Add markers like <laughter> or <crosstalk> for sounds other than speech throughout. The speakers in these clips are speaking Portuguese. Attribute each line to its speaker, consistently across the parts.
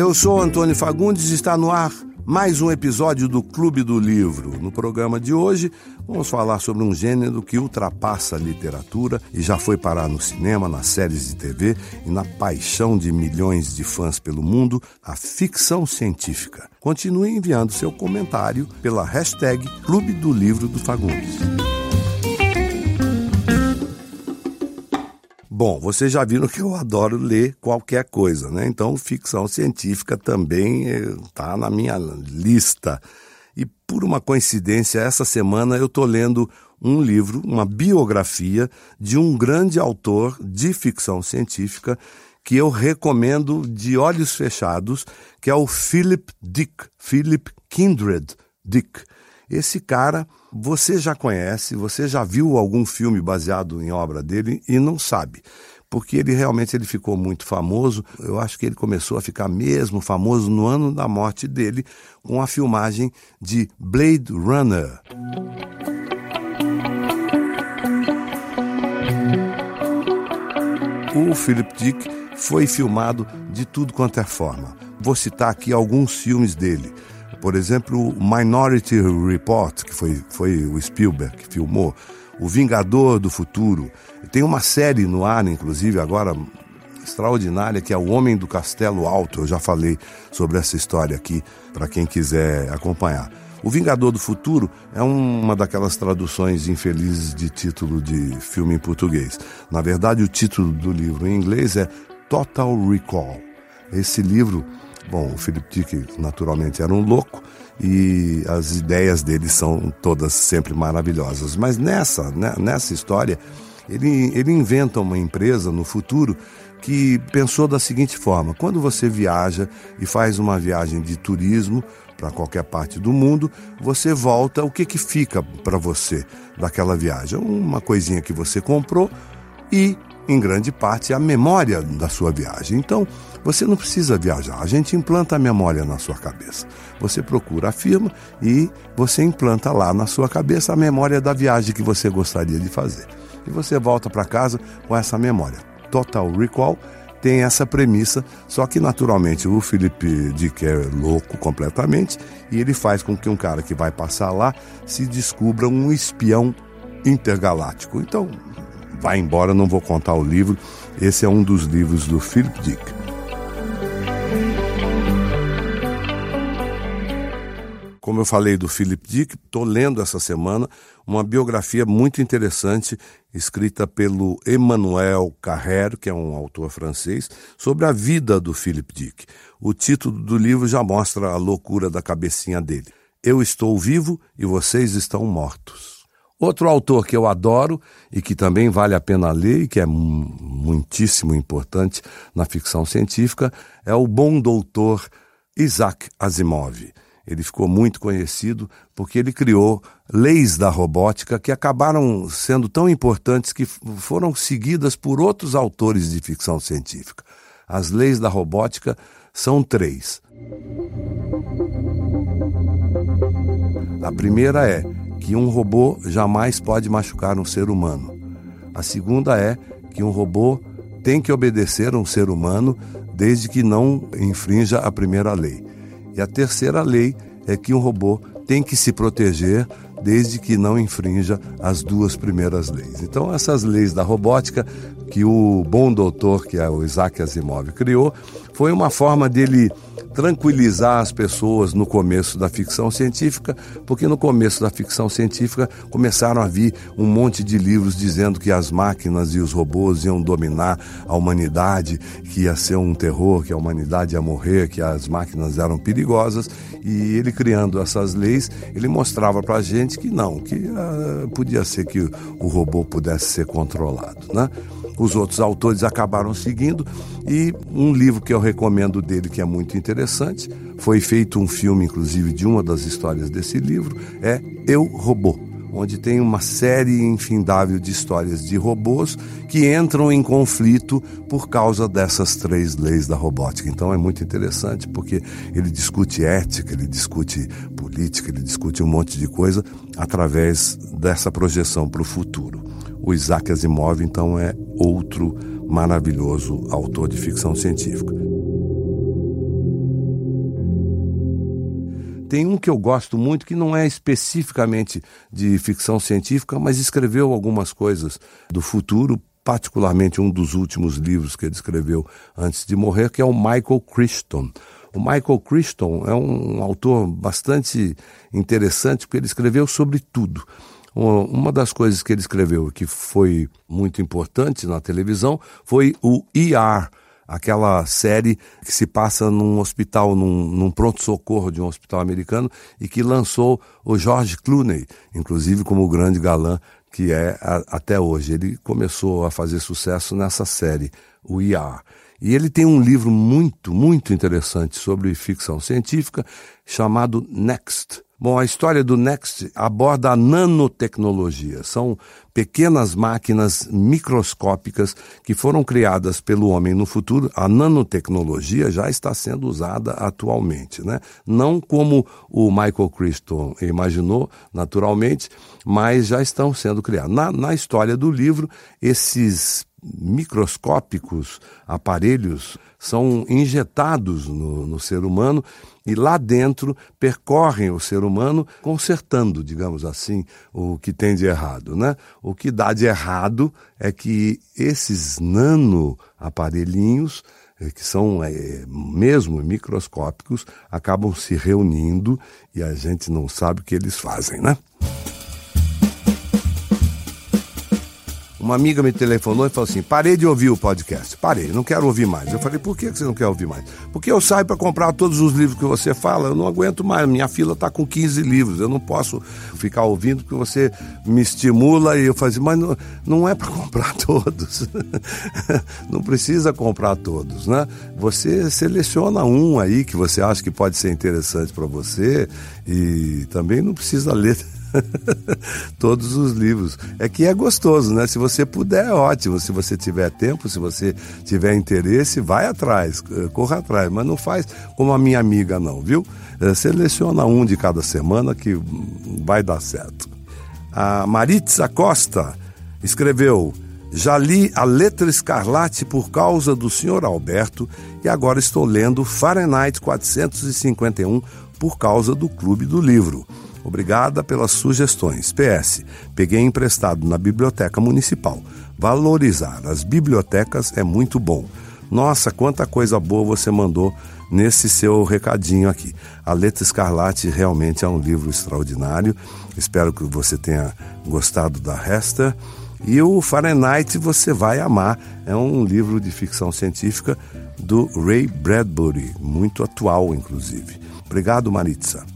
Speaker 1: Eu sou Antônio Fagundes e está no ar mais um episódio do Clube do Livro. No programa de hoje, vamos falar sobre um gênero que ultrapassa a literatura e já foi parar no cinema, nas séries de TV e na paixão de milhões de fãs pelo mundo, a ficção científica. Continue enviando seu comentário pela hashtag Clube do Livro do Fagundes. Bom, vocês já viram que eu adoro ler qualquer coisa, né? Então, ficção científica também está na minha lista. E por uma coincidência, essa semana eu estou lendo um livro, uma biografia de um grande autor de ficção científica que eu recomendo de olhos fechados, que é o Philip Dick, Philip Kindred Dick. Esse cara você já conhece, você já viu algum filme baseado em obra dele e não sabe. Porque ele realmente ele ficou muito famoso. Eu acho que ele começou a ficar mesmo famoso no ano da morte dele, com a filmagem de Blade Runner. O Philip Dick foi filmado de tudo quanto é forma. Vou citar aqui alguns filmes dele. Por exemplo, Minority Report, que foi, foi o Spielberg que filmou, O Vingador do Futuro. Tem uma série no ar, inclusive, agora extraordinária, que é O Homem do Castelo Alto. Eu já falei sobre essa história aqui, para quem quiser acompanhar. O Vingador do Futuro é uma daquelas traduções infelizes de título de filme em português. Na verdade, o título do livro em inglês é Total Recall. Esse livro Bom, o Philip Dick naturalmente era um louco e as ideias dele são todas sempre maravilhosas. Mas nessa, né, nessa história, ele, ele inventa uma empresa no futuro que pensou da seguinte forma: quando você viaja e faz uma viagem de turismo para qualquer parte do mundo, você volta, o que, que fica para você daquela viagem? Uma coisinha que você comprou e em grande parte, a memória da sua viagem. Então, você não precisa viajar, a gente implanta a memória na sua cabeça. Você procura a firma e você implanta lá na sua cabeça a memória da viagem que você gostaria de fazer. E você volta para casa com essa memória. Total Recall tem essa premissa, só que naturalmente o Felipe Dick é louco completamente e ele faz com que um cara que vai passar lá se descubra um espião intergaláctico. Então, Vai embora, não vou contar o livro. Esse é um dos livros do Philip Dick. Como eu falei do Philip Dick, estou lendo essa semana uma biografia muito interessante escrita pelo Emmanuel Carrère, que é um autor francês, sobre a vida do Philip Dick. O título do livro já mostra a loucura da cabecinha dele. Eu estou vivo e vocês estão mortos. Outro autor que eu adoro e que também vale a pena ler e que é muitíssimo importante na ficção científica é o bom doutor Isaac Asimov. Ele ficou muito conhecido porque ele criou leis da robótica que acabaram sendo tão importantes que foram seguidas por outros autores de ficção científica. As leis da robótica são três. A primeira é que um robô jamais pode machucar um ser humano. A segunda é que um robô tem que obedecer a um ser humano desde que não infrinja a primeira lei. E a terceira lei é que um robô tem que se proteger desde que não infrinja as duas primeiras leis. Então, essas leis da robótica que o bom doutor, que é o Isaac Asimov, criou, foi uma forma dele tranquilizar as pessoas no começo da ficção científica, porque no começo da ficção científica começaram a vir um monte de livros dizendo que as máquinas e os robôs iam dominar a humanidade, que ia ser um terror, que a humanidade ia morrer, que as máquinas eram perigosas, e ele criando essas leis, ele mostrava para a gente que não, que uh, podia ser que o robô pudesse ser controlado, né? os outros autores acabaram seguindo e um livro que eu recomendo dele que é muito interessante, foi feito um filme inclusive de uma das histórias desse livro, é Eu Robô, onde tem uma série infindável de histórias de robôs que entram em conflito por causa dessas três leis da robótica. Então é muito interessante porque ele discute ética, ele discute política, ele discute um monte de coisa através dessa projeção para o futuro. O Isaac Asimov, então, é outro maravilhoso autor de ficção científica. Tem um que eu gosto muito que não é especificamente de ficção científica, mas escreveu algumas coisas do futuro, particularmente um dos últimos livros que ele escreveu antes de morrer, que é o Michael Crichton. O Michael Crichton é um autor bastante interessante porque ele escreveu sobre tudo. Uma das coisas que ele escreveu que foi muito importante na televisão foi o ER, aquela série que se passa num hospital, num, num pronto-socorro de um hospital americano e que lançou o George Clooney, inclusive como o grande galã que é a, até hoje. Ele começou a fazer sucesso nessa série, o ER. E ele tem um livro muito, muito interessante sobre ficção científica chamado Next Bom, a história do Next aborda a nanotecnologia. São pequenas máquinas microscópicas que foram criadas pelo homem no futuro. A nanotecnologia já está sendo usada atualmente, né? Não como o Michael Crichton imaginou, naturalmente, mas já estão sendo criadas. Na, na história do livro, esses microscópicos aparelhos são injetados no, no, ser humano e lá dentro percorrem o ser humano consertando, digamos assim, o que tem de errado. Né? O que dá de errado é que esses nano aparelhinhos eh, que são é, mesmo microscópicos, acabam se reunindo e a gente não sabe o que eles fazem, né? Uma amiga me telefonou e falou assim: parei de ouvir o podcast. Parei, não quero ouvir mais. Eu falei: por que você não quer ouvir mais? Porque eu saio para comprar todos os livros que você fala, eu não aguento mais. Minha fila está com 15 livros, eu não posso ficar ouvindo porque você me estimula e eu falo assim, mas não, não é para <laughs> comprar todos. <laughs> não precisa comprar todos, né? Você seleciona um aí que você acha que pode ser interessante para você e também não precisa ler <laughs> todos os livros. É que é gostoso, né? Se você puder, é ótimo. Se você tiver tempo, se você tiver interesse, vai atrás, eh, corra atrás. Mas não faz como a minha amiga, não, viu? Eh, seleciona um de cada semana que vai dar certo. A Maritza Costa escreveu. Já li a Letra Escarlate por causa do Sr. Alberto e agora estou lendo Fahrenheit 451 por causa do Clube do Livro. Obrigada pelas sugestões. PS. Peguei emprestado na biblioteca municipal. Valorizar as bibliotecas é muito bom. Nossa, quanta coisa boa você mandou nesse seu recadinho aqui. A Letra Escarlate realmente é um livro extraordinário. Espero que você tenha gostado da Hester. E o Fahrenheit você vai amar. É um livro de ficção científica do Ray Bradbury, muito atual, inclusive. Obrigado, Maritza.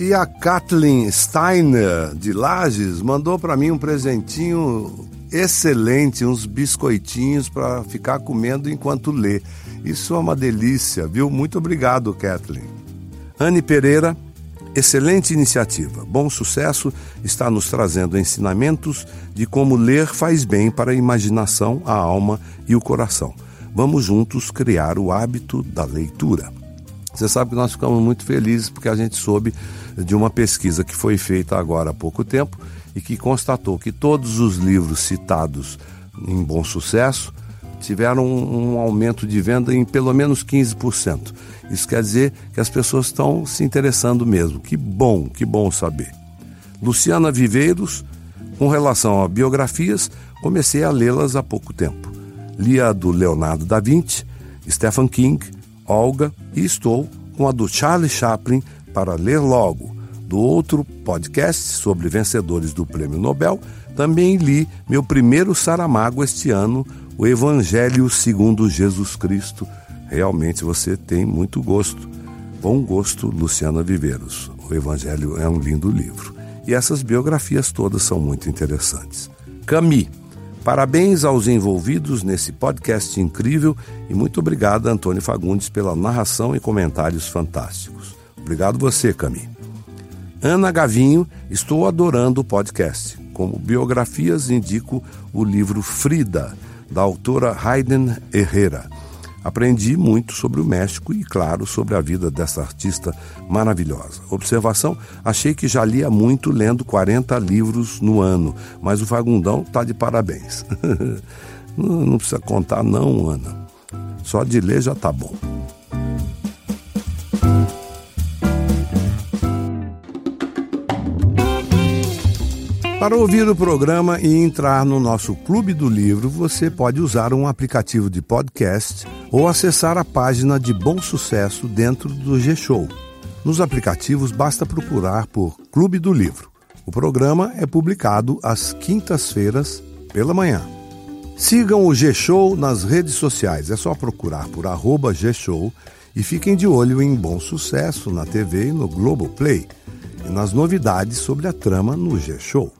Speaker 1: E a Kathleen Steiner, de Lages, mandou para mim um presentinho excelente, uns biscoitinhos para ficar comendo enquanto lê. Isso é uma delícia, viu? Muito obrigado, Kathleen. Anne Pereira, excelente iniciativa. Bom sucesso está nos trazendo ensinamentos de como ler faz bem para a imaginação, a alma e o coração. Vamos juntos criar o hábito da leitura. Você sabe que nós ficamos muito felizes porque a gente soube de uma pesquisa que foi feita agora há pouco tempo e que constatou que todos os livros citados em bom sucesso tiveram um aumento de venda em pelo menos 15%. Isso quer dizer que as pessoas estão se interessando mesmo. Que bom, que bom saber. Luciana Viveiros, com relação a biografias, comecei a lê-las há pouco tempo. Li a do Leonardo da Vinci, Stephen King, Olga e estou com a do Charlie Chaplin para ler logo. Do outro podcast sobre vencedores do Prêmio Nobel, também li meu primeiro Saramago este ano, O Evangelho segundo Jesus Cristo. Realmente você tem muito gosto. Bom gosto, Luciana Viveiros. O Evangelho é um lindo livro. E essas biografias todas são muito interessantes. Camille Parabéns aos envolvidos nesse podcast incrível e muito obrigado, Antônio Fagundes, pela narração e comentários fantásticos. Obrigado você, Cami. Ana Gavinho, estou adorando o podcast. Como biografias, indico o livro Frida, da autora Hayden Herrera. Aprendi muito sobre o México e, claro, sobre a vida dessa artista maravilhosa. Observação: achei que já lia muito lendo 40 livros no ano, mas o Fagundão está de parabéns. <laughs> não, não precisa contar, não, Ana. Só de ler já tá bom. Para ouvir o programa e entrar no nosso Clube do Livro, você pode usar um aplicativo de podcast ou acessar a página de Bom Sucesso dentro do G-Show. Nos aplicativos basta procurar por Clube do Livro. O programa é publicado às quintas-feiras pela manhã. Sigam o G-Show nas redes sociais, é só procurar por arroba G-Show e fiquem de olho em Bom Sucesso na TV e no Globoplay e nas novidades sobre a trama no G-Show.